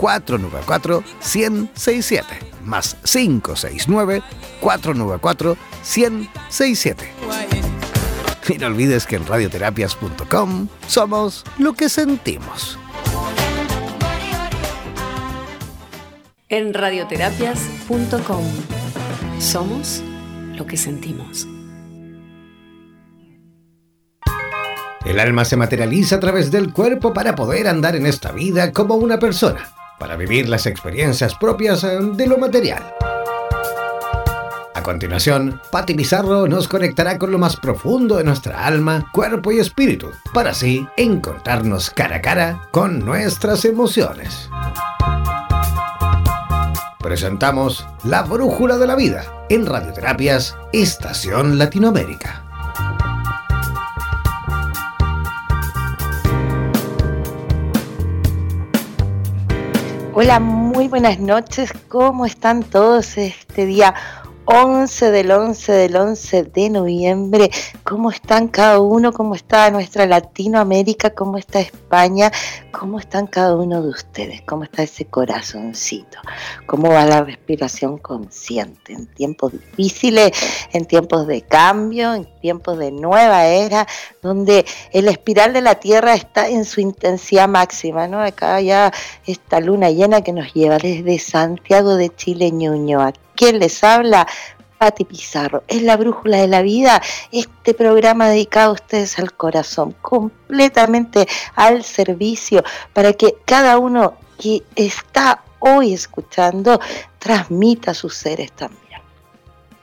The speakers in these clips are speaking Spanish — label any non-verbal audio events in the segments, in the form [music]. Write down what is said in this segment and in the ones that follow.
494 1067 más 569 494 1067. Y no olvides que en radioterapias.com somos lo que sentimos. En radioterapias.com somos lo que sentimos. El alma se materializa a través del cuerpo para poder andar en esta vida como una persona, para vivir las experiencias propias eh, de lo material. A continuación, Patti Pizarro nos conectará con lo más profundo de nuestra alma, cuerpo y espíritu, para así encontrarnos cara a cara con nuestras emociones. Presentamos La Brújula de la Vida en Radioterapias Estación Latinoamérica. Hola, muy buenas noches. ¿Cómo están todos este día 11 del 11 del 11 de noviembre. ¿Cómo están cada uno? ¿Cómo está nuestra Latinoamérica? ¿Cómo está España? ¿Cómo están cada uno de ustedes? ¿Cómo está ese corazoncito? ¿Cómo va la respiración consciente en tiempos difíciles, en tiempos de cambio, en tiempos de nueva era, donde el espiral de la Tierra está en su intensidad máxima, ¿no? Acá ya esta luna llena que nos lleva desde Santiago de Chile, Ñuñoa ¿Quién les habla? Pati Pizarro. Es la brújula de la vida, este programa dedicado a ustedes al corazón, completamente al servicio, para que cada uno que está hoy escuchando transmita sus seres también.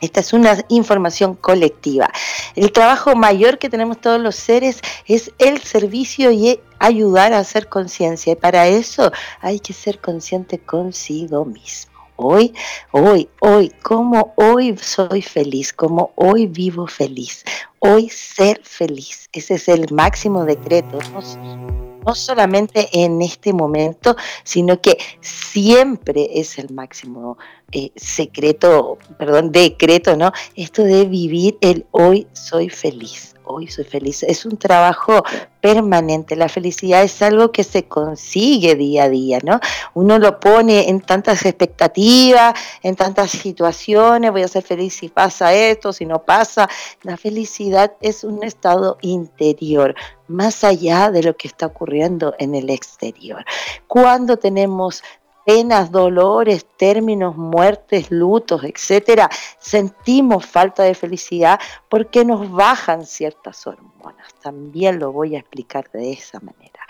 Esta es una información colectiva. El trabajo mayor que tenemos todos los seres es el servicio y ayudar a hacer conciencia. Y para eso hay que ser consciente consigo mismo hoy, hoy, hoy, como hoy soy feliz, como hoy vivo feliz, hoy ser feliz. Ese es el máximo decreto. No, solamente en este momento, sino que siempre es el máximo eh, secreto, perdón, decreto, ¿no? Esto de vivir el hoy soy feliz hoy soy feliz. Es un trabajo permanente. La felicidad es algo que se consigue día a día, ¿no? Uno lo pone en tantas expectativas, en tantas situaciones, voy a ser feliz si pasa esto, si no pasa. La felicidad es un estado interior, más allá de lo que está ocurriendo en el exterior. Cuando tenemos penas, dolores, términos, muertes, lutos, etcétera, sentimos falta de felicidad porque nos bajan ciertas hormonas. También lo voy a explicar de esa manera.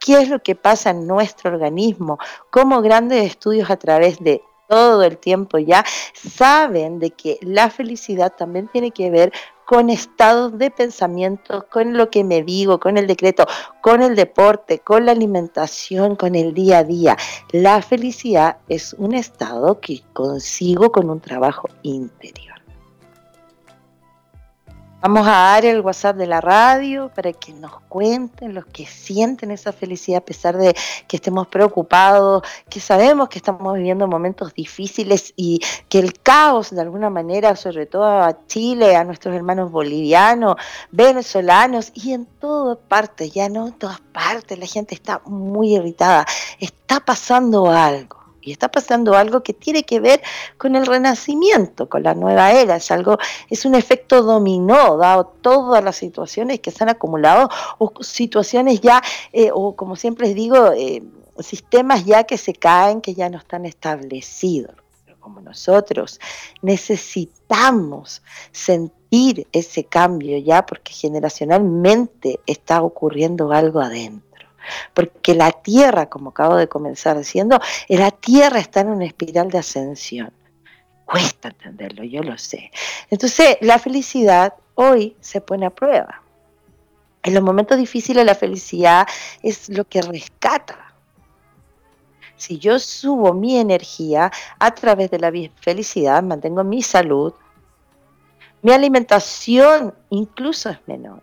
¿Qué es lo que pasa en nuestro organismo? Como grandes estudios a través de todo el tiempo ya, saben de que la felicidad también tiene que ver con estados de pensamiento, con lo que me digo, con el decreto, con el deporte, con la alimentación, con el día a día. La felicidad es un estado que consigo con un trabajo interior. Vamos a dar el WhatsApp de la radio para que nos cuenten los que sienten esa felicidad a pesar de que estemos preocupados, que sabemos que estamos viviendo momentos difíciles y que el caos de alguna manera, sobre todo a Chile, a nuestros hermanos bolivianos, venezolanos y en todas partes, ya no en todas partes, la gente está muy irritada, está pasando algo. Y está pasando algo que tiene que ver con el renacimiento, con la nueva era. Es algo, es un efecto dominó, dado todas las situaciones que se han acumulado, o situaciones ya, eh, o como siempre les digo, eh, sistemas ya que se caen, que ya no están establecidos. Pero como nosotros necesitamos sentir ese cambio ya, porque generacionalmente está ocurriendo algo adentro porque la Tierra, como acabo de comenzar diciendo, la Tierra está en una espiral de ascensión. Cuesta entenderlo, yo lo sé. Entonces, la felicidad hoy se pone a prueba. En los momentos difíciles la felicidad es lo que rescata. Si yo subo mi energía a través de la felicidad, mantengo mi salud, mi alimentación incluso es menor.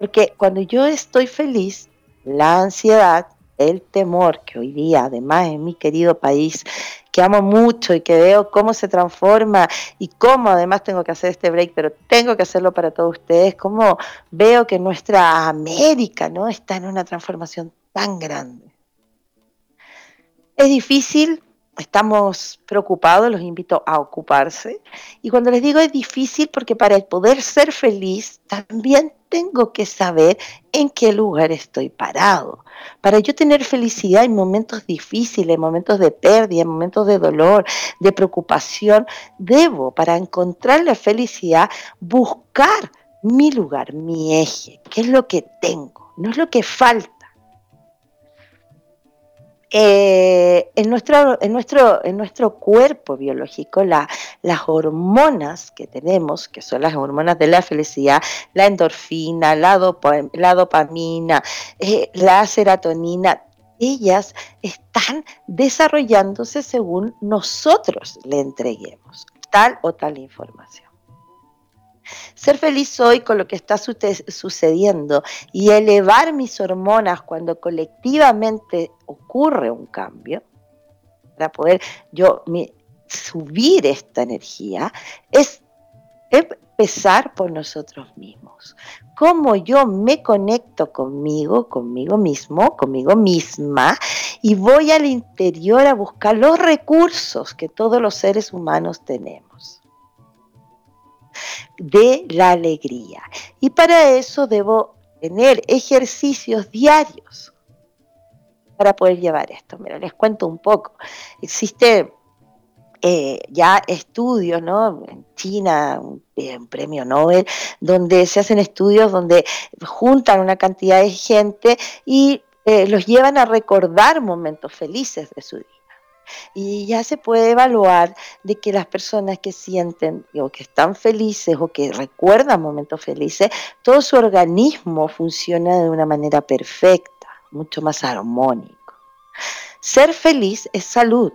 Porque cuando yo estoy feliz, la ansiedad, el temor, que hoy día, además en mi querido país, que amo mucho y que veo cómo se transforma y cómo además tengo que hacer este break, pero tengo que hacerlo para todos ustedes, cómo veo que nuestra América no está en una transformación tan grande. Es difícil, estamos preocupados, los invito a ocuparse. Y cuando les digo es difícil, porque para poder ser feliz también tengo que saber en qué lugar estoy parado. Para yo tener felicidad en momentos difíciles, en momentos de pérdida, en momentos de dolor, de preocupación, debo, para encontrar la felicidad, buscar mi lugar, mi eje, qué es lo que tengo, no es lo que falta eh, en, nuestro, en, nuestro, en nuestro cuerpo biológico, las hormonas que tenemos, que son las hormonas de la felicidad, la endorfina, la, dopamina, eh, la serotonina, ellas están desarrollándose según nosotros le entreguemos tal o tal información. Ser feliz hoy con lo que está sucediendo y elevar mis hormonas cuando colectivamente ocurre un cambio, para poder yo subir esta energía, es empezar por nosotros mismos. Cómo yo me conecto conmigo, conmigo mismo, conmigo misma, y voy al interior a buscar los recursos que todos los seres humanos tenemos de la alegría. Y para eso debo tener ejercicios diarios para poder llevar esto. Mira, les cuento un poco. Existe eh, ya estudios, ¿no? En China, un, premio Nobel, donde se hacen estudios donde juntan una cantidad de gente y eh, los llevan a recordar momentos felices de su día. Y ya se puede evaluar de que las personas que sienten o que están felices o que recuerdan momentos felices, todo su organismo funciona de una manera perfecta, mucho más armónico. Ser feliz es salud.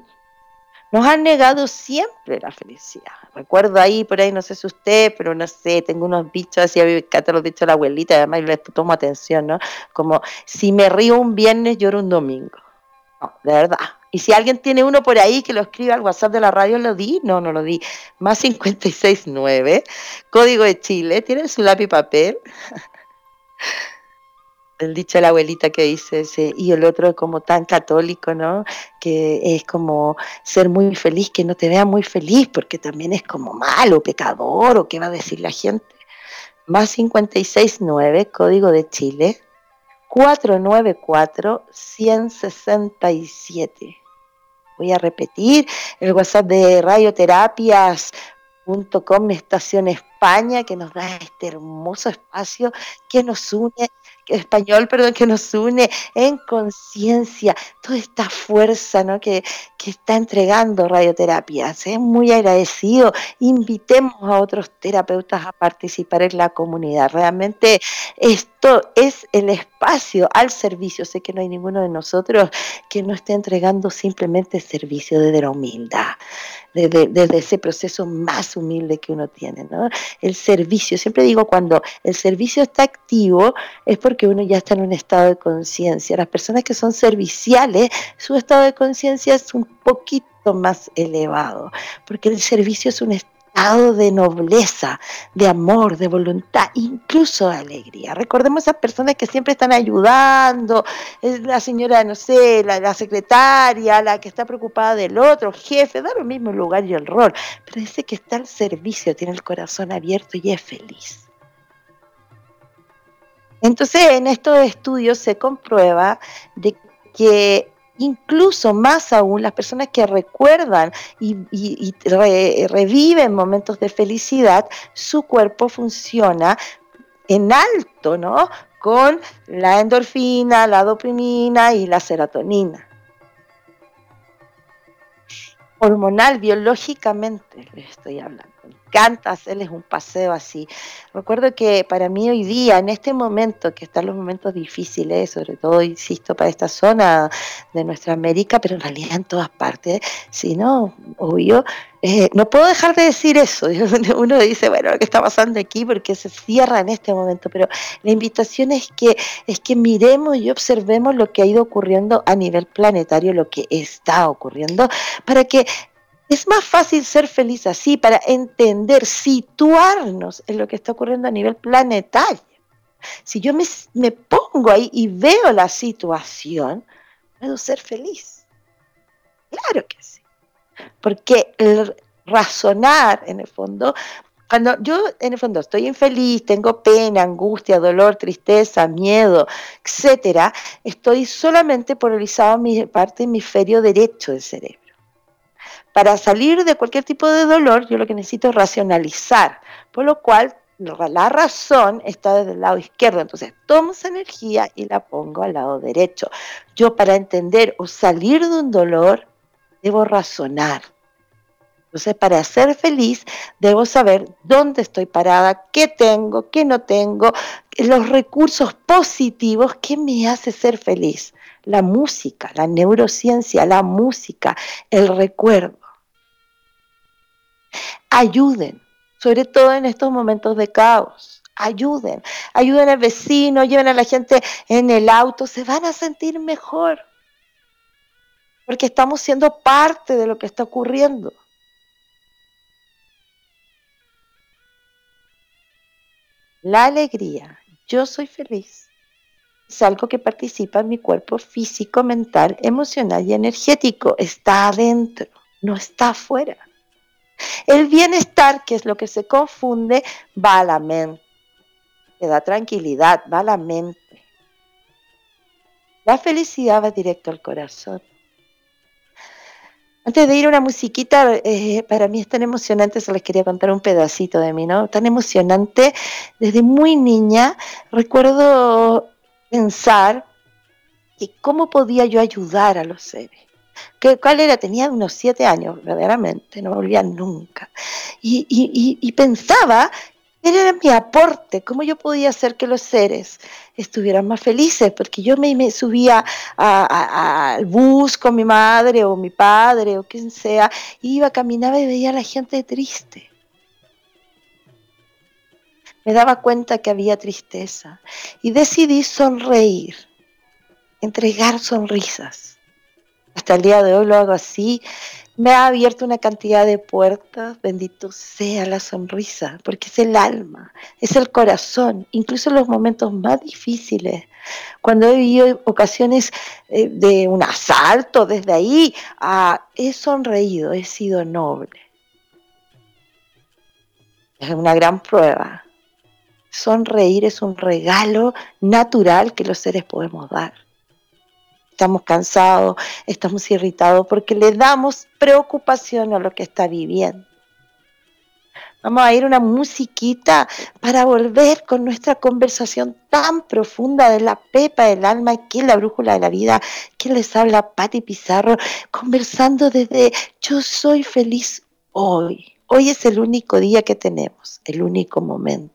Nos han negado siempre la felicidad. Recuerdo ahí, por ahí, no sé si usted, pero no sé, tengo unos bichos así, a te los dicho la abuelita, además les tomo atención, ¿no? Como si me río un viernes, lloro un domingo. No, de verdad, y si alguien tiene uno por ahí que lo escribe al WhatsApp de la radio, ¿lo di? No, no lo di. Más 569, código de Chile. ¿Tienen su lápiz y papel? [laughs] el dicho de la abuelita que dice ese, y el otro es como tan católico, ¿no? Que es como ser muy feliz, que no te vea muy feliz, porque también es como malo, pecador, o qué va a decir la gente. Más 569, código de Chile, 494-167. Voy a repetir el WhatsApp de radioterapias.com, estación España, que nos da este hermoso espacio que nos une español, perdón, que nos une en conciencia, toda esta fuerza ¿no? que, que está entregando radioterapias. Es muy agradecido. Invitemos a otros terapeutas a participar en la comunidad. Realmente esto es el espacio al servicio. Sé que no hay ninguno de nosotros que no esté entregando simplemente servicio desde la humildad desde, ese proceso más humilde que uno tiene. ¿no? El servicio, siempre digo, cuando el servicio está activo es porque uno ya está en un estado de conciencia. Las personas que son serviciales, su estado de conciencia es un poquito más elevado, porque el servicio es un estado de nobleza, de amor, de voluntad, incluso de alegría. Recordemos a esas personas que siempre están ayudando, es la señora, no sé, la, secretaria, la que está preocupada del otro, jefe, da lo mismo el lugar y el rol, pero dice que está al servicio, tiene el corazón abierto y es feliz. Entonces, en estos estudios se comprueba de que incluso más aún las personas que recuerdan y, reviven momentos de felicidad, su cuerpo funciona en alto, ¿no? Con la endorfina, la dopamina y la serotonina. Hormonal, biológicamente, le estoy hablando encanta hacerles un paseo así. Recuerdo que para mí hoy día, en este momento, que están los momentos difíciles, sobre todo, insisto, para esta zona de nuestra América, pero en realidad en todas partes, si no, obvio, eh, no puedo dejar de decir eso. [laughs] Uno dice, bueno, lo que está pasando aquí, porque se cierra en este momento, pero la invitación es que, es que miremos y observemos lo que ha ido ocurriendo a nivel planetario, lo que está ocurriendo, para que es más fácil ser feliz así para entender, situarnos en lo que está ocurriendo a nivel planetario. Si yo me, pongo ahí y veo la situación, puedo ser feliz. Claro que sí. Porque el razonar, en el fondo, cuando yo en el fondo estoy infeliz, tengo pena, angustia, dolor, tristeza, miedo, etcétera, estoy solamente polarizado en mi parte hemisferio derecho del cerebro. Para salir de cualquier tipo de dolor, yo lo que necesito es racionalizar, por lo cual la razón está desde el lado izquierdo, entonces tomo esa energía y la pongo al lado derecho. Yo para entender o salir de un dolor, debo razonar. Entonces, para ser feliz, debo saber dónde estoy parada, qué tengo, qué no tengo, los recursos positivos que me hace ser feliz. La música, la neurociencia, la música, el recuerdo ayuden, sobre todo en estos momentos de caos. Ayuden, ayuden al vecino, lleven a la gente en el auto, se van a sentir mejor. Porque estamos siendo parte de lo que está ocurriendo. La alegría, yo soy feliz, es algo que participa en mi cuerpo físico, mental, emocional y energético. Está adentro, no está afuera. El bienestar, que es lo que se confunde, va a la mente. Te da tranquilidad, va a la mente. La felicidad va directo al corazón. Antes de ir a una musiquita, eh, para mí es tan emocionante, se les quería contar un pedacito de mí, ¿no? Tan emocionante. Desde muy niña recuerdo pensar que cómo podía yo ayudar a los seres. ¿Cuál era? Tenía unos siete años, verdaderamente, no volvía nunca. Y, pensaba, era mi aporte, cómo yo podía hacer que los seres estuvieran más felices, porque yo me, subía al bus con mi madre o mi padre o quien sea, iba, caminaba y veía a la gente triste. Me daba cuenta que había tristeza y decidí sonreír, entregar sonrisas hasta el día de hoy lo hago así, me ha abierto una cantidad de puertas, bendito sea la sonrisa, porque es el alma, es el corazón, incluso en los momentos más difíciles, cuando he vivido ocasiones eh, de un asalto desde ahí, he sonreído, he sido noble. Es una gran prueba. Sonreír es un regalo natural que los seres podemos dar estamos cansados, estamos irritados, porque le damos preocupación a lo que está viviendo. Vamos a ir a una musiquita para volver con nuestra conversación tan profunda de la pepa del alma, que es la brújula de la vida, que les habla Patti Pizarro, conversando desde Yo soy feliz hoy. Hoy es el único día que tenemos, el único momento.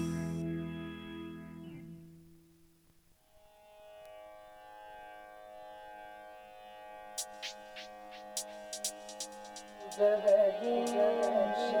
Zagadish.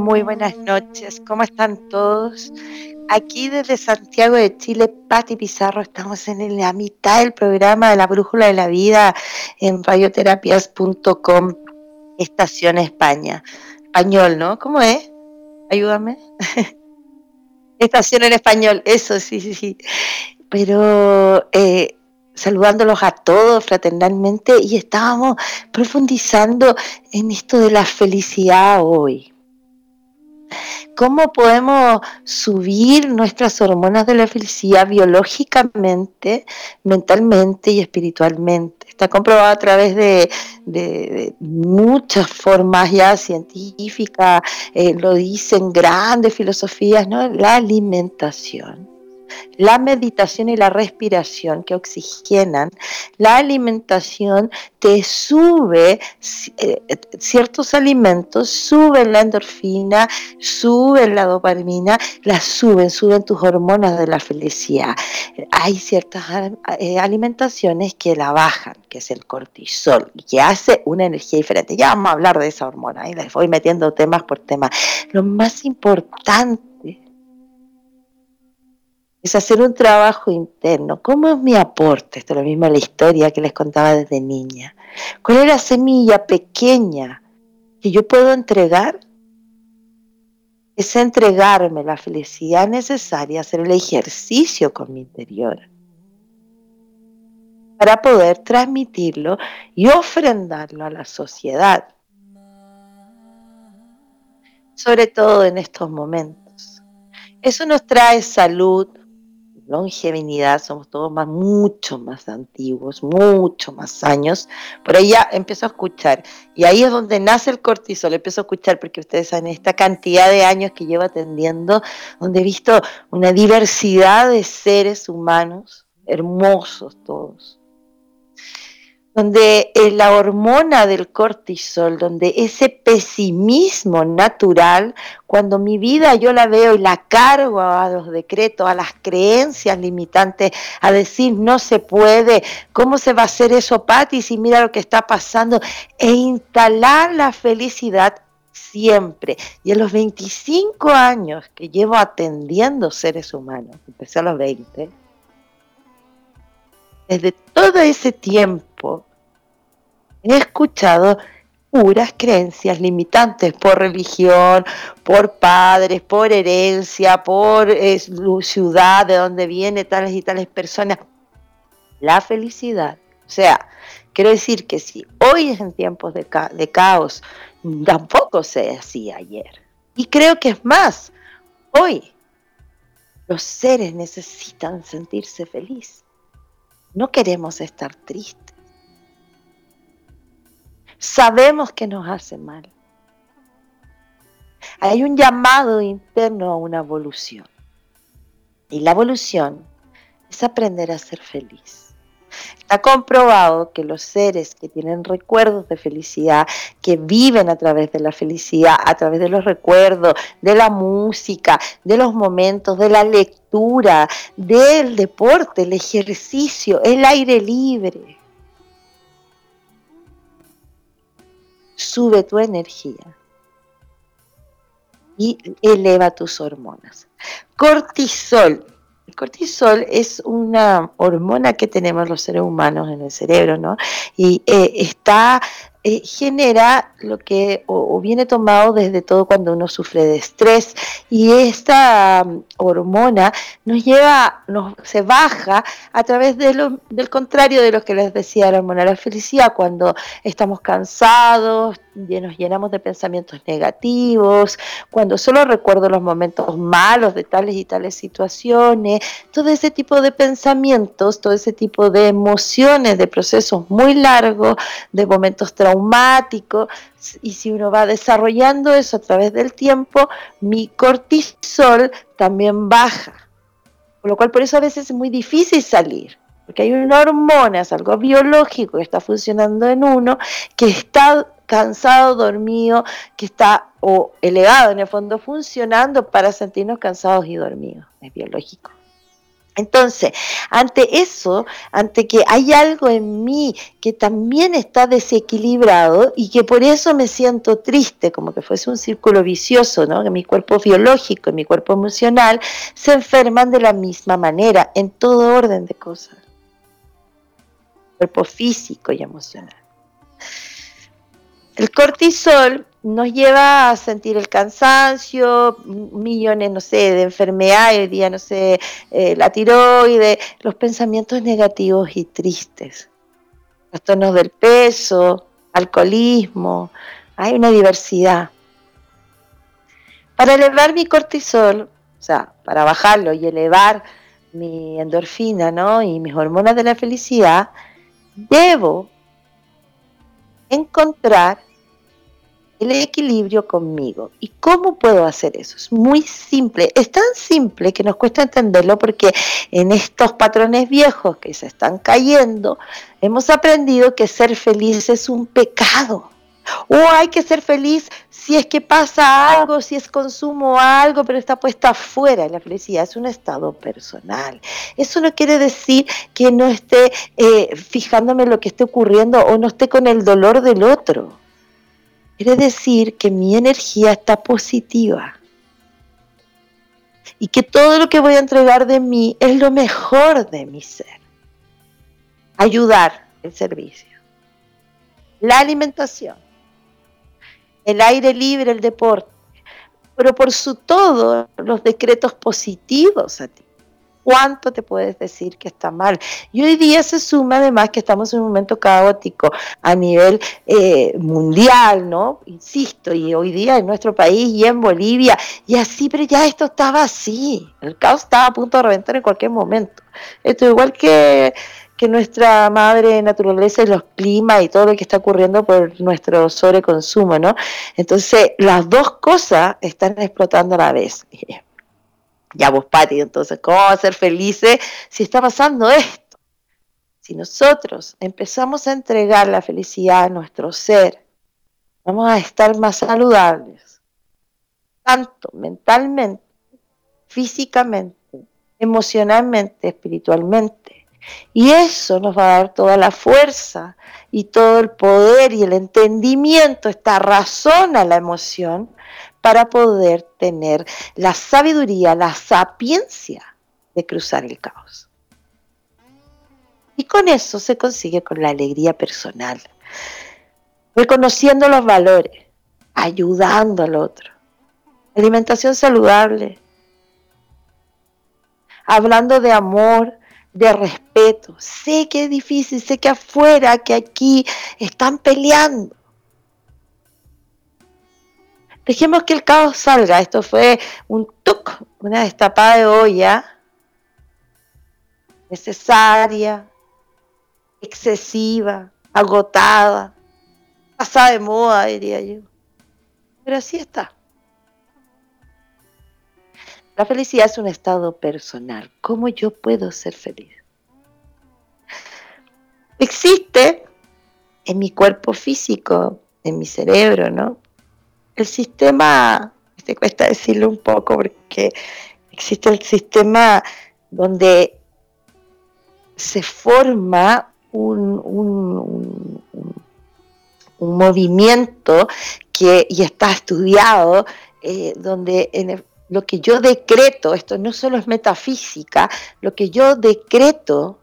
Muy buenas noches, ¿cómo están todos? Aquí desde Santiago de Chile, Pati Pizarro, estamos en la mitad del programa de la Brújula de la Vida en radioterapias.com, Estación España. Español, ¿no? ¿Cómo es? Ayúdame. [laughs] Estación en español, eso sí, sí, sí. Pero eh, saludándolos a todos fraternalmente y estábamos profundizando en esto de la felicidad hoy cómo podemos subir nuestras hormonas de la felicidad biológicamente, mentalmente y espiritualmente. Está comprobado a través de, muchas formas ya científicas, eh, lo dicen grandes filosofías, ¿no? La alimentación la meditación y la respiración que oxigenan, la alimentación te sube eh, ciertos alimentos, suben la endorfina, suben la dopamina, la suben, suben tus hormonas de la felicidad. Hay ciertas eh, alimentaciones que la bajan, que es el cortisol, que hace una energía diferente. Ya vamos a hablar de esa hormona, y les voy metiendo temas por temas. Lo más importante es hacer un trabajo interno. ¿Cómo es mi aporte? Esto es lo mismo la historia que les contaba desde niña. ¿Cuál es la semilla pequeña que yo puedo entregar? Es entregarme la felicidad necesaria, hacer el ejercicio con mi interior para poder transmitirlo y ofrendarlo a la sociedad. Sobre todo en estos momentos. Eso nos trae salud, longevidad, somos todos más, mucho más antiguos, mucho más años. Por ahí ya empiezo a escuchar. Y ahí es donde nace el cortisol, empiezo a escuchar porque ustedes saben esta cantidad de años que llevo atendiendo, donde he visto una diversidad de seres humanos, hermosos todos. Donde eh, la hormona del cortisol, donde ese pesimismo natural, cuando mi vida yo la veo y la cargo a los decretos, a las creencias limitantes, a decir no se puede, ¿cómo se va a hacer eso, Pati, si mira lo que está pasando? E instalar la felicidad siempre. Y en los 25 años que llevo atendiendo seres humanos, empecé a los 20, desde todo ese tiempo he escuchado puras creencias limitantes por religión, por padres, por herencia, por ciudad, de donde viene tales y tales personas. La felicidad. O sea, quiero decir que si hoy es en tiempos de, de caos, tampoco se hacía ayer. Y creo que es más, hoy los seres necesitan sentirse felices. No queremos estar tristes. Sabemos que nos hace mal. Hay un llamado interno a una evolución. Y la evolución es aprender a ser feliz. Está comprobado que los seres que tienen recuerdos de felicidad, que viven a través de la felicidad, a través de los recuerdos, de la música, de los momentos, de la lectura, del deporte, el ejercicio, el aire libre, sube tu energía y eleva tus hormonas. Cortisol el cortisol es una hormona que tenemos los seres humanos en el cerebro, ¿no? Y eh, está eh, genera lo que o, viene tomado desde todo cuando uno sufre de estrés. Y esta um, hormona nos lleva, nos, se baja a través de lo, del contrario de lo que les decía la hormona la felicidad, cuando estamos cansados, nos llenamos de pensamientos negativos, cuando solo recuerdo los momentos malos de tales y tales situaciones, todo ese tipo de pensamientos, todo ese tipo de emociones, de procesos muy largos, de momentos traumáticos, traumático, y si uno va desarrollando eso a través del tiempo, mi cortisol también baja. Por lo cual por eso a veces es muy difícil salir, porque hay una hormona, es algo biológico que está funcionando en uno, que está cansado, dormido, que está o elevado en el fondo funcionando para sentirnos cansados y dormidos. Es biológico. Entonces, ante eso, ante que hay algo en mí que también está desequilibrado y que por eso me siento triste, como que fuese un círculo vicioso, ¿no? que mi cuerpo biológico y mi cuerpo emocional se enferman de la misma manera, en todo orden de cosas. Cuerpo físico y emocional. El cortisol nos lleva a sentir el cansancio, millones, no sé, de enfermedades, día, no sé, eh, la tiroide, los pensamientos negativos y tristes, los del peso, alcoholismo, hay una diversidad. Para elevar mi cortisol, o sea, para bajarlo y elevar mi endorfina, ¿no? Y mis hormonas de la felicidad, debo encontrar el equilibrio conmigo. ¿Y cómo puedo hacer eso? Es muy simple, es tan simple que nos cuesta entenderlo porque en estos patrones viejos que se están cayendo, hemos aprendido que ser feliz es un pecado. O hay que ser feliz si es que pasa algo, si es consumo algo, pero está puesta afuera. La felicidad es un estado personal. Eso no quiere decir que no esté eh, fijándome en lo que esté ocurriendo o no esté con el dolor del otro. Quiere decir que mi energía está positiva. Y que todo lo que voy a entregar de mí es lo mejor de mi ser. Ayudar, el servicio, la alimentación, el aire libre, el deporte, pero por su todo los decretos positivos a ti cuánto te puedes decir que está mal. Y hoy día se suma además que estamos en un momento caótico a nivel eh, mundial, ¿no? Insisto, y hoy día en nuestro país y en Bolivia, y así, pero ya esto estaba así, el caos estaba a punto de reventar en cualquier momento. Esto igual que que nuestra madre naturaleza y los climas y todo lo que está ocurriendo por nuestro sobreconsumo, ¿no? Entonces, las dos cosas están explotando a la vez. Ya vos, Pati, entonces, ¿cómo vamos a ser felices si está pasando esto? si nosotros empezamos a entregar la felicidad a nuestro ser, vamos a estar más saludables, tanto mentalmente, físicamente, emocionalmente, espiritualmente. Y eso nos va a dar toda la fuerza y todo el poder y el entendimiento, esta razón a la emoción para poder tener la sabiduría, la sapiencia de cruzar el caos. Y con eso se consigue con la alegría personal, reconociendo los valores, ayudando al otro, alimentación saludable, hablando de amor, de respeto. Sé que es difícil, sé que afuera, que aquí están peleando. Dejemos que el caos salga. Esto fue un tuc, una destapada de olla necesaria, excesiva, agotada, pasada de moda, diría yo. Pero así está. La felicidad es un estado personal. ¿Cómo yo puedo ser feliz? Existe en mi cuerpo físico, en mi cerebro, ¿no? El sistema, te cuesta decirlo un poco porque existe el sistema donde se forma un, un, movimiento que y está estudiado eh, donde en lo que yo decreto, esto no solo es metafísica, lo que yo decreto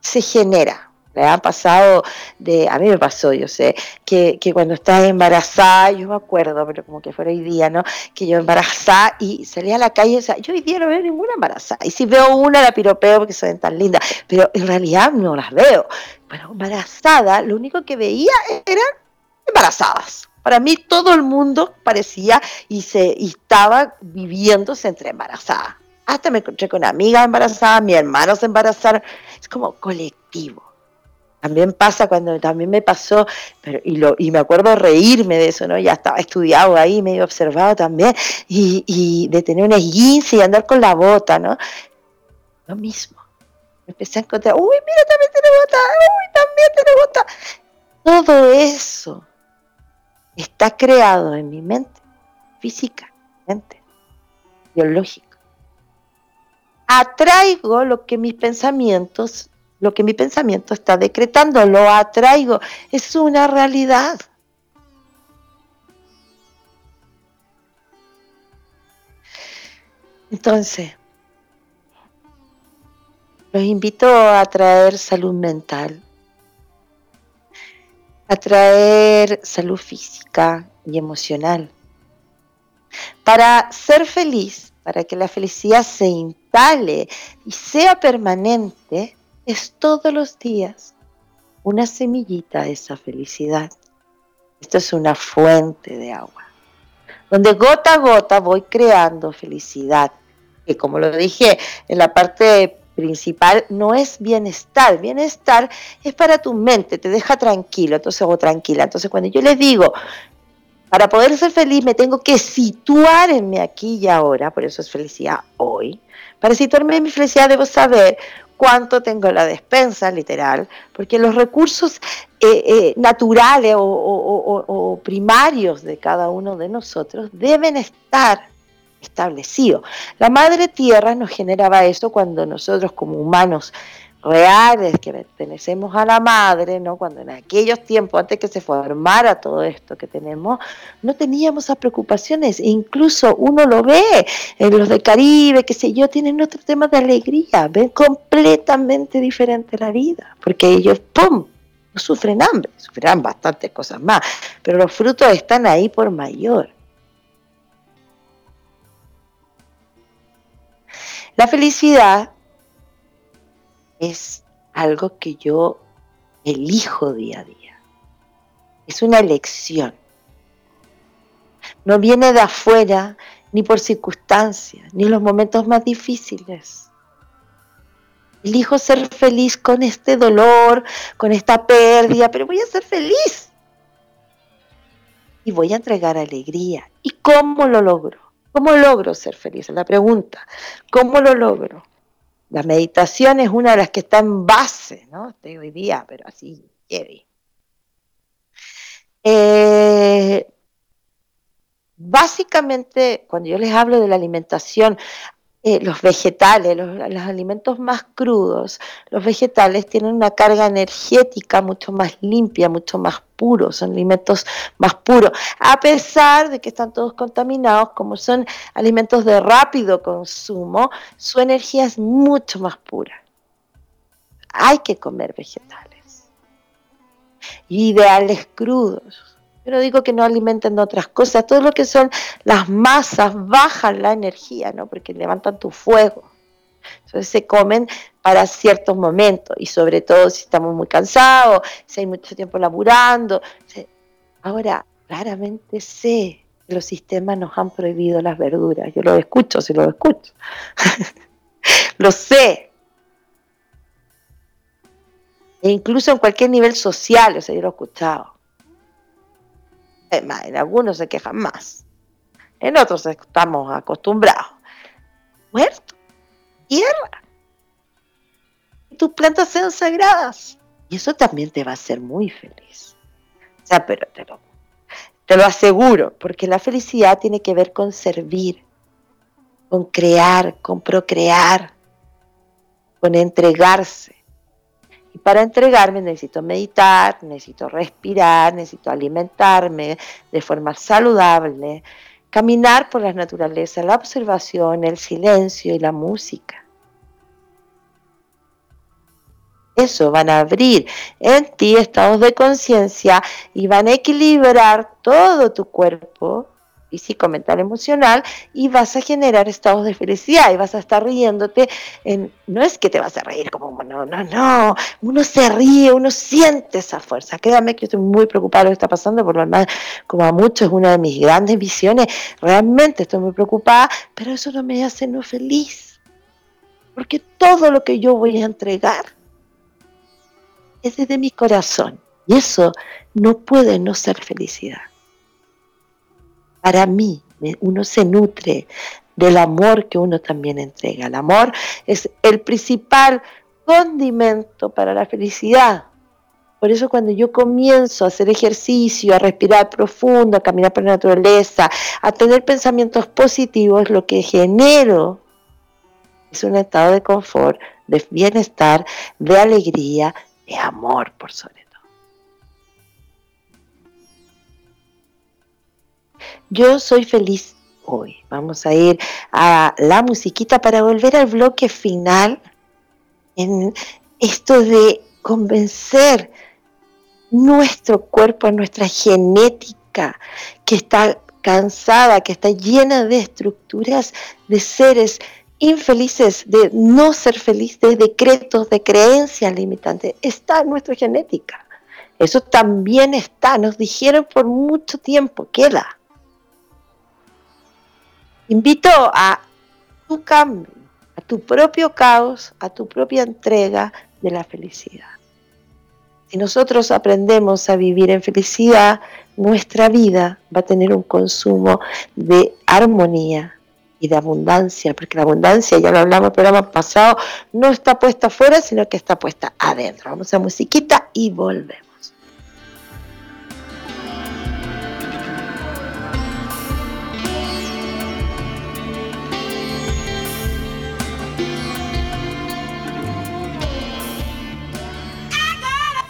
se genera. Me ha pasado de, a mí me pasó, yo sé, que, cuando estás embarazada, yo me acuerdo, pero como que fuera hoy día, ¿no? Que yo embarazada y salía a la calle, o sea, yo hoy día no veo ninguna embarazada. Y si veo una, la piropeo porque se tan lindas, pero en realidad no las veo. Bueno, embarazada, lo único que veía eran embarazadas. Para mí todo el mundo parecía y, se, estaba viviéndose entre embarazadas. Hasta me encontré con amigas embarazadas, mis hermanos se embarazaron. Es como colectivo. También pasa cuando también me pasó, y, me acuerdo reírme de eso, ¿no? Ya estaba estudiado ahí, medio observado también, y, y de tener un esguince y andar con la bota, ¿no? Lo mismo. Empecé a encontrar, uy, mira, también tiene bota, uy, también tiene bota. Todo eso está creado en mi mente, físicamente, biológico. Atraigo lo que mis pensamientos, lo que mi pensamiento está decretando, lo atraigo, es una realidad. Entonces, los invito a traer salud mental, atraer salud física y emocional. Para ser feliz, para que la felicidad se instale y sea permanente, es todos los días una semillita de esa felicidad. Esto es una fuente de agua, donde gota a gota voy creando felicidad, que como lo dije en la parte principal no es bienestar. Bienestar es para tu mente, te deja tranquilo, entonces o tranquila. Entonces cuando yo les digo, para poder ser feliz me tengo que situar en mi aquí y ahora, por eso es felicidad hoy. Para situarme en mi felicidad debo saber cuánto tengo en la despensa, literal, porque los recursos eh, eh, naturales o primarios de cada uno de nosotros deben estar establecido. La madre tierra nos generaba eso cuando nosotros como humanos reales que pertenecemos a la madre, ¿no? Cuando en aquellos tiempos, antes que se formara todo esto que tenemos, no teníamos esas preocupaciones. Incluso uno lo ve en los de Caribe, qué sé yo, tienen otro tema de alegría, ven completamente diferente la vida, porque ellos, ¡pum! no sufren hambre, sufrirán bastantes cosas más, pero los frutos están ahí por mayor. La felicidad es algo que yo elijo día a día. Es una elección. No viene de afuera, ni por circunstancias, ni en los momentos más difíciles. Elijo ser feliz con este dolor, con esta pérdida, pero voy a ser feliz. Y voy a entregar alegría. ¿Y cómo lo logro? ¿Cómo logro ser feliz? La pregunta. ¿Cómo lo logro? La meditación es una de las que está en base, ¿no? Estoy hoy día, pero así, quiere. Eh, básicamente, cuando yo les hablo de la alimentación, eh, los vegetales, los, alimentos más crudos, los vegetales tienen una carga energética mucho más limpia, mucho más puro, son alimentos más puros, a pesar de que están todos contaminados, como son alimentos de rápido consumo, su energía es mucho más pura. Hay que comer vegetales. Ideales crudos pero digo que no alimenten otras cosas. Todo lo que son las masas bajan la energía, ¿no? Porque levantan tu fuego. Entonces se comen para ciertos momentos y sobre todo si estamos muy cansados, si hay mucho tiempo laburando. Ahora, claramente sé que los sistemas nos han prohibido las verduras. Yo lo escucho, si lo escucho. [laughs] lo sé. E incluso en cualquier nivel social, o sea, yo lo he escuchado en algunos se quejan más, en otros estamos acostumbrados. Muerto, tierra. Tus plantas sean sagradas. Y eso también te va a hacer muy feliz. O sea, pero te lo, te lo aseguro, porque la felicidad tiene que ver con servir, con crear, con procrear, con entregarse. Para entregarme necesito meditar, necesito respirar, necesito alimentarme de forma saludable, caminar por la naturaleza, la observación, el silencio y la música. Eso van a abrir en ti estados de conciencia y van a equilibrar todo tu cuerpo físico, mental, emocional, y vas a generar estados de felicidad y vas a estar riéndote. En, no es que te vas a reír como, no, no, no, uno se ríe, uno siente esa fuerza. Créame que estoy muy preocupada de lo que está pasando, por lo demás, como a muchos, es una de mis grandes visiones. Realmente estoy muy preocupada, pero eso no me hace no feliz. Porque todo lo que yo voy a entregar es desde mi corazón. Y eso no puede no ser felicidad para mí, uno se nutre del amor que uno también entrega. El amor es el principal condimento para la felicidad. Por eso cuando yo comienzo a hacer ejercicio, a respirar profundo, a caminar por la naturaleza, a tener pensamientos positivos, lo que genero es un estado de confort, de bienestar, de alegría, de amor por sobre Yo soy feliz hoy. Vamos a ir a la musiquita para volver al bloque final en esto de convencer nuestro cuerpo, nuestra genética, que está cansada, que está llena de estructuras de seres infelices, de no ser felices, de decretos, de creencias limitantes. Está nuestra genética. Eso también está, nos dijeron por mucho tiempo, queda. Invito a tu cambio, a tu propio caos, a tu propia entrega de la felicidad. Si nosotros aprendemos a vivir en felicidad, nuestra vida va a tener un consumo de armonía y de abundancia, porque la abundancia, ya lo hablamos en el programa pasado, no está puesta afuera, sino que está puesta adentro. Vamos a musiquita y volvemos.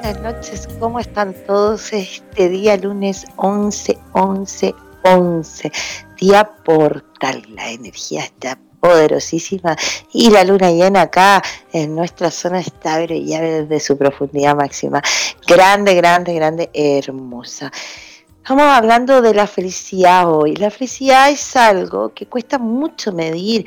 Buenas noches. ¿Cómo están todos este día lunes 11, 11, 11? Día portal. La energía está poderosísima y la luna llena acá en nuestra zona está brillando desde su profundidad máxima. Grande, grande, grande, hermosa. Estamos hablando de la felicidad hoy. La felicidad es algo que cuesta mucho medir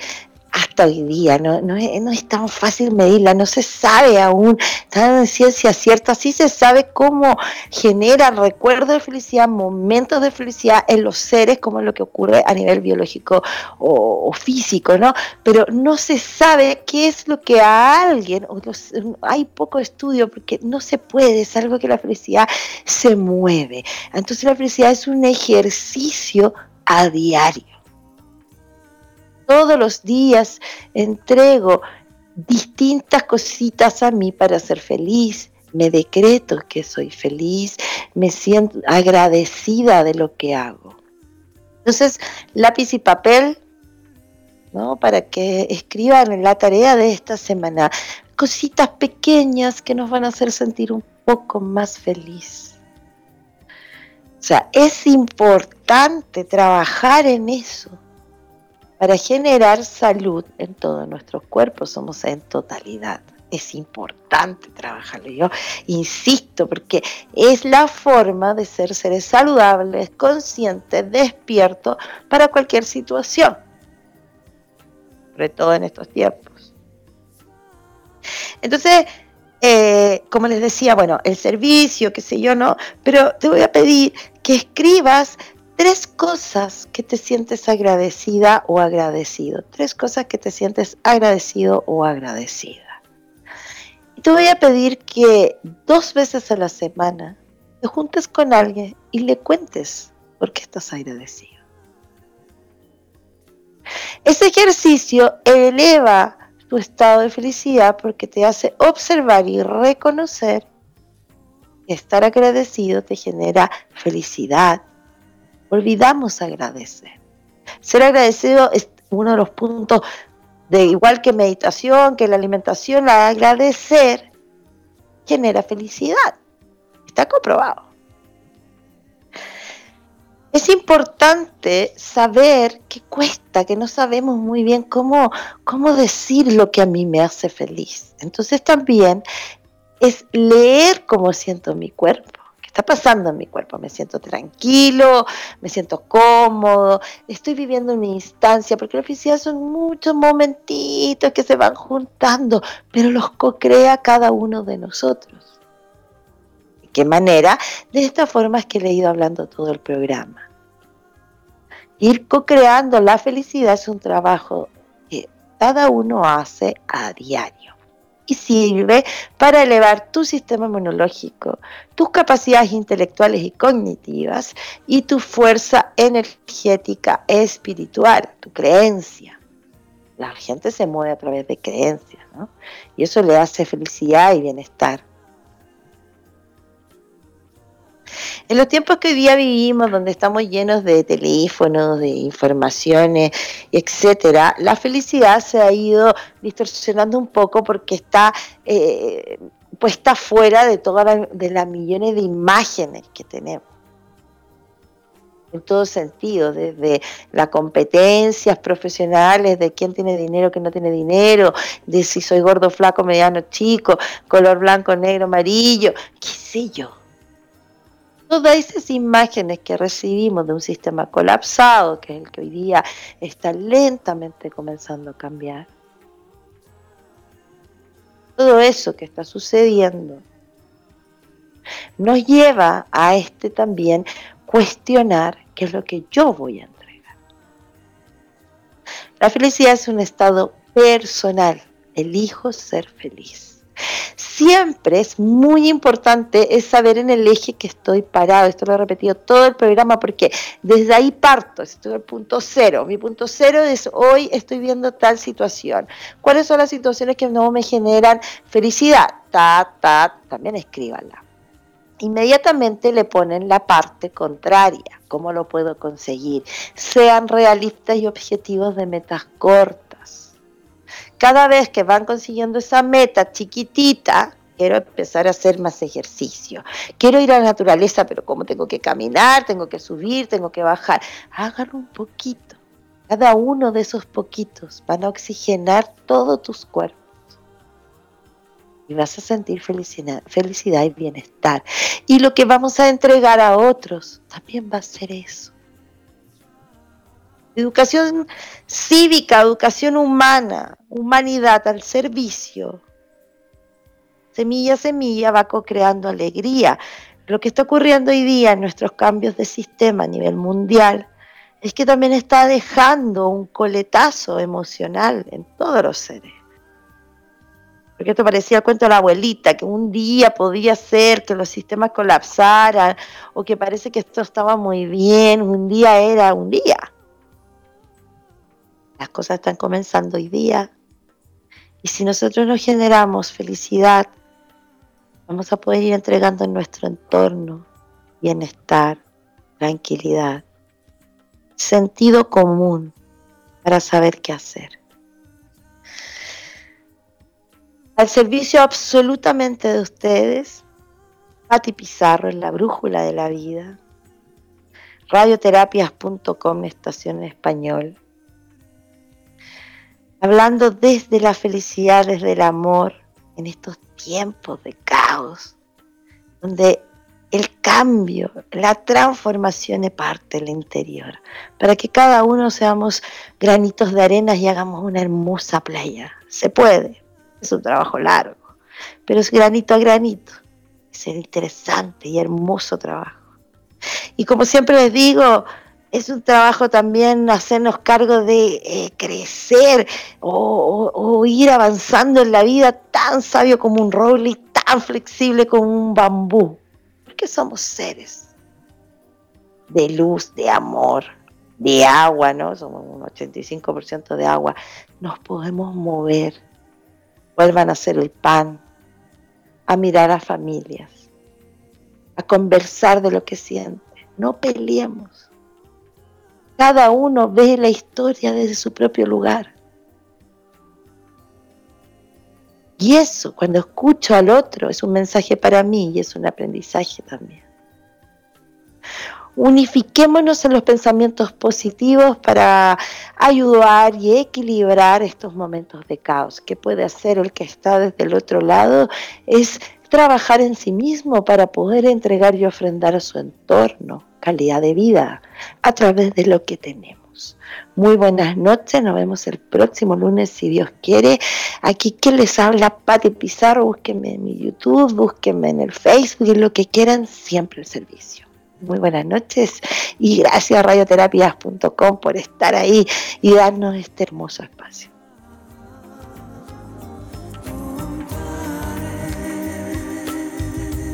hasta hoy día, no, no, es, tan fácil medirla, no se sabe aún, tan en ciencia cierta, sí se sabe cómo genera recuerdos de felicidad, momentos de felicidad en los seres, como es lo que ocurre a nivel biológico o, físico, ¿no? Pero no se sabe qué es lo que a alguien, o hay poco estudio porque no se puede, es algo que la felicidad se mueve. Entonces la felicidad es un ejercicio a diario todos los días entrego distintas cositas a mí para ser feliz. Me decreto que soy feliz, me siento agradecida de lo que hago. Entonces, lápiz y papel, ¿no? Para que escriban en la tarea de esta semana cositas pequeñas que nos van a hacer sentir un poco más feliz. O sea, es importante trabajar en eso para generar salud en todo nuestro cuerpo, somos en totalidad. Es importante trabajarlo. Yo insisto, porque es la forma de ser seres saludables, conscientes, despiertos para cualquier situación, sobre todo en estos tiempos. Entonces, eh, como les decía, bueno, el servicio, qué sé yo, no, pero te voy a pedir que escribas tres cosas que te sientes agradecida o agradecido. Tres cosas que te sientes agradecido o agradecida. Y te voy a pedir que dos veces a la semana te juntes con alguien y le cuentes por qué estás agradecido. Ese ejercicio eleva tu estado de felicidad porque te hace observar y reconocer que estar agradecido te genera felicidad, olvidamos agradecer. Ser agradecido es uno de los puntos de igual que meditación, que la alimentación, agradecer genera felicidad. Está comprobado. Es importante saber que cuesta, que no sabemos muy bien cómo, cómo decir lo que a mí me hace feliz. Entonces también es leer cómo siento mi cuerpo está pasando en mi cuerpo. Me siento tranquilo, me siento cómodo, estoy viviendo una instancia, porque la felicidad son muchos momentitos que se van juntando, pero los co-crea cada uno de nosotros. ¿De qué manera? De esta forma es que le he ido hablando todo el programa. Ir co-creando la felicidad es un trabajo que cada uno hace a diario y sirve para elevar tu sistema inmunológico, tus capacidades intelectuales y cognitivas y tu fuerza energética espiritual, tu creencia. La gente se mueve a través de creencias, ¿no? Y eso le hace felicidad y bienestar. En los tiempos que hoy día vivimos, donde estamos llenos de teléfonos, de informaciones, etcétera, la felicidad se ha ido distorsionando un poco porque está eh, puesta fuera de todas de las millones de imágenes que tenemos en todo sentido, desde las competencias profesionales, de quién tiene dinero, quién no tiene dinero, de si soy gordo, flaco, mediano, chico, color blanco, negro, amarillo, qué sé yo. Todas esas imágenes que recibimos de un sistema colapsado, que es el que hoy día está lentamente comenzando a cambiar, todo eso que está sucediendo nos lleva a este también cuestionar qué es lo que yo voy a entregar. La felicidad es un estado personal. Elijo ser feliz siempre es muy importante es saber en el eje que estoy parado. Esto lo he repetido todo el programa porque desde ahí parto, estoy el punto cero. Mi punto cero es hoy estoy viendo tal situación. ¿Cuáles son las situaciones que no me generan felicidad? Ta, ta, también escríbanla. Inmediatamente le ponen la parte contraria. ¿Cómo lo puedo conseguir? Sean realistas y objetivos de metas cortas cada vez que van consiguiendo esa meta chiquitita, quiero empezar a hacer más ejercicio, quiero ir a la naturaleza, pero como tengo que caminar, tengo que subir, tengo que bajar, hágalo un poquito. Cada uno de esos poquitos van a oxigenar todos tus cuerpos. Y vas a sentir felicidad, felicidad y bienestar. Y lo que vamos a entregar a otros también va a ser eso. Educación cívica, educación humana, humanidad al servicio. Semilla a semilla va co-creando alegría. Lo que está ocurriendo hoy día en nuestros cambios de sistema a nivel mundial es que también está dejando un coletazo emocional en todos los seres. Porque esto parecía el cuento de la abuelita, que un día podía ser que los sistemas colapsaran, o que parece que esto estaba muy bien, un día era un día. Las cosas están comenzando hoy día. Y si nosotros no generamos felicidad, vamos a poder ir entregando en nuestro entorno bienestar, tranquilidad, sentido común para saber qué hacer. Al servicio absolutamente de ustedes, Pati Pizarro en la brújula de la vida, radioterapias.com, estación en español, hablando desde la felicidad, desde el amor, en estos tiempos de caos, donde el cambio, la transformación es parte del interior, para que cada uno seamos granitos de arena y hagamos una hermosa playa. Se puede, es un trabajo largo, pero es granito a granito. Es un interesante y hermoso trabajo. Y como siempre les digo, es un trabajo también hacernos cargo de eh, crecer o, ir avanzando en la vida tan sabio como un roble y tan flexible como un bambú. Porque somos seres de luz, de amor, de agua, ¿no? Somos un 85% de agua. Nos podemos mover. Vuelvan a hacer el pan, a mirar a familias, a conversar de lo que sienten. No peleemos cada uno ve la historia desde su propio lugar. Y eso, cuando escucho al otro, es un mensaje para mí y es un aprendizaje también. Unifiquémonos en los pensamientos positivos para ayudar y equilibrar estos momentos de caos. ¿Qué puede hacer el que está desde el otro lado? Es trabajar en sí mismo para poder entregar y ofrendar a su entorno calidad de vida a través de lo que tenemos. Muy buenas noches, nos vemos el próximo lunes si Dios quiere. Aquí que les habla Pati Pizarro, búsquenme en mi YouTube, búsquenme en el Facebook y lo que quieran, siempre el servicio. Muy buenas noches y gracias radioterapias.com por estar ahí y darnos este hermoso espacio.